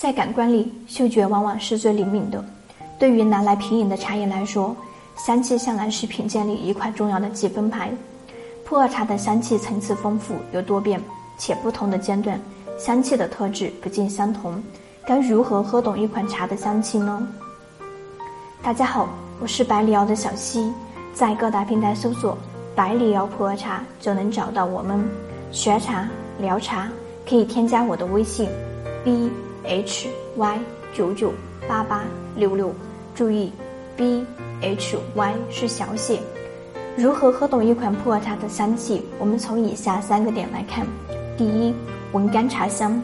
在感官里，嗅觉往往是最灵敏的。对于拿来品饮的茶叶来说，香气向来是品鉴里一块重要的记分牌。普洱茶的香气层次丰富又多变，且不同的阶段，香气的特质不尽相同。该如何喝懂一款茶的香气呢？大家好，我是百里瑶的小溪，在各大平台搜索“百里瑶普洱茶”就能找到我们。学茶聊茶，可以添加我的微信：b h y 九九八八六六。注意，b h y 是小写。如何喝懂一款普洱茶的香气？我们从以下三个点来看：第一，闻干茶香。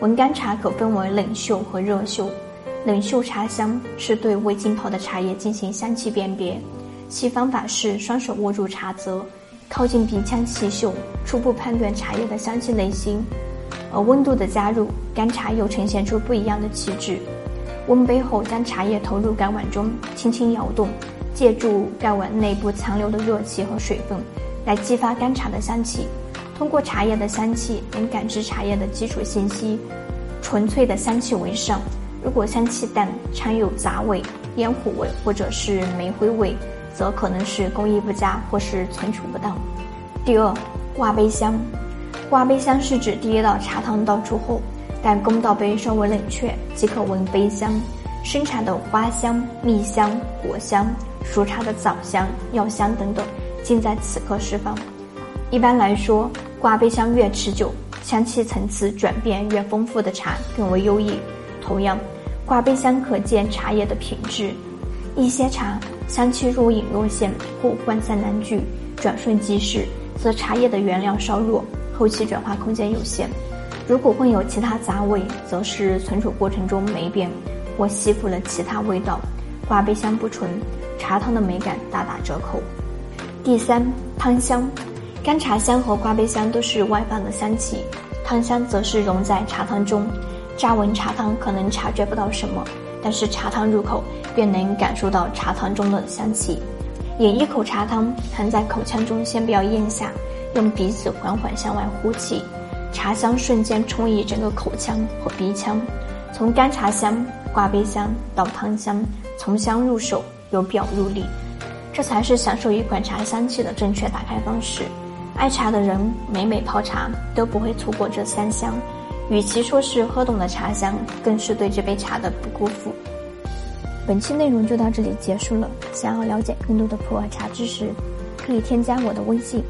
闻干茶可分为冷嗅和热嗅。冷嗅茶香是对未浸泡的茶叶进行香气辨别，其方法是双手握住茶则，靠近鼻腔细嗅，初步判断茶叶的香气类型。而温度的加入，干茶又呈现出不一样的气质。温杯后，将茶叶投入干碗中，轻轻摇动，借助干碗内部残留的热气和水分，来激发干茶的香气。通过茶叶的香气，能感知茶叶的基础信息。纯粹的香气为上。如果香气淡，掺有杂味、烟火味或者是煤灰味，则可能是工艺不佳或是存储不当。第二，挂杯香。挂杯香是指第一道茶汤倒出后，待公道杯稍微冷却，即可闻杯香。生茶的花香、蜜香、果香，熟茶的枣香、药香等等，尽在此刻释放。一般来说，挂杯香越持久，香气层次转变越丰富的茶更为优异。同样，挂杯香可见茶叶的品质。一些茶香气若隐若现或涣散难聚，转瞬即逝，则茶叶的原料稍弱，后期转化空间有限。如果混有其他杂味，则是存储过程中霉变或吸附了其他味道，挂杯香不纯，茶汤的美感大打折扣。第三，汤香。干茶香和挂杯香都是外放的香气，汤香则是融在茶汤中。乍闻茶汤可能察觉不到什么，但是茶汤入口便能感受到茶汤中的香气。饮一口茶汤，含在口腔中，先不要咽下，用鼻子缓缓向外呼气，茶香瞬间充溢整个口腔和鼻腔。从干茶香、挂杯香到汤香，从香入手，由表入里，这才是享受一款茶香气的正确打开方式。爱茶的人每每泡茶都不会错过这三香，与其说是喝懂了茶香，更是对这杯茶的不辜负。本期内容就到这里结束了。想要了解更多的普洱茶知识，可以添加我的微信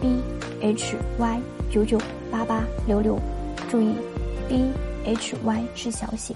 ：b h y 九九八八六六，注意，b h y 是小写。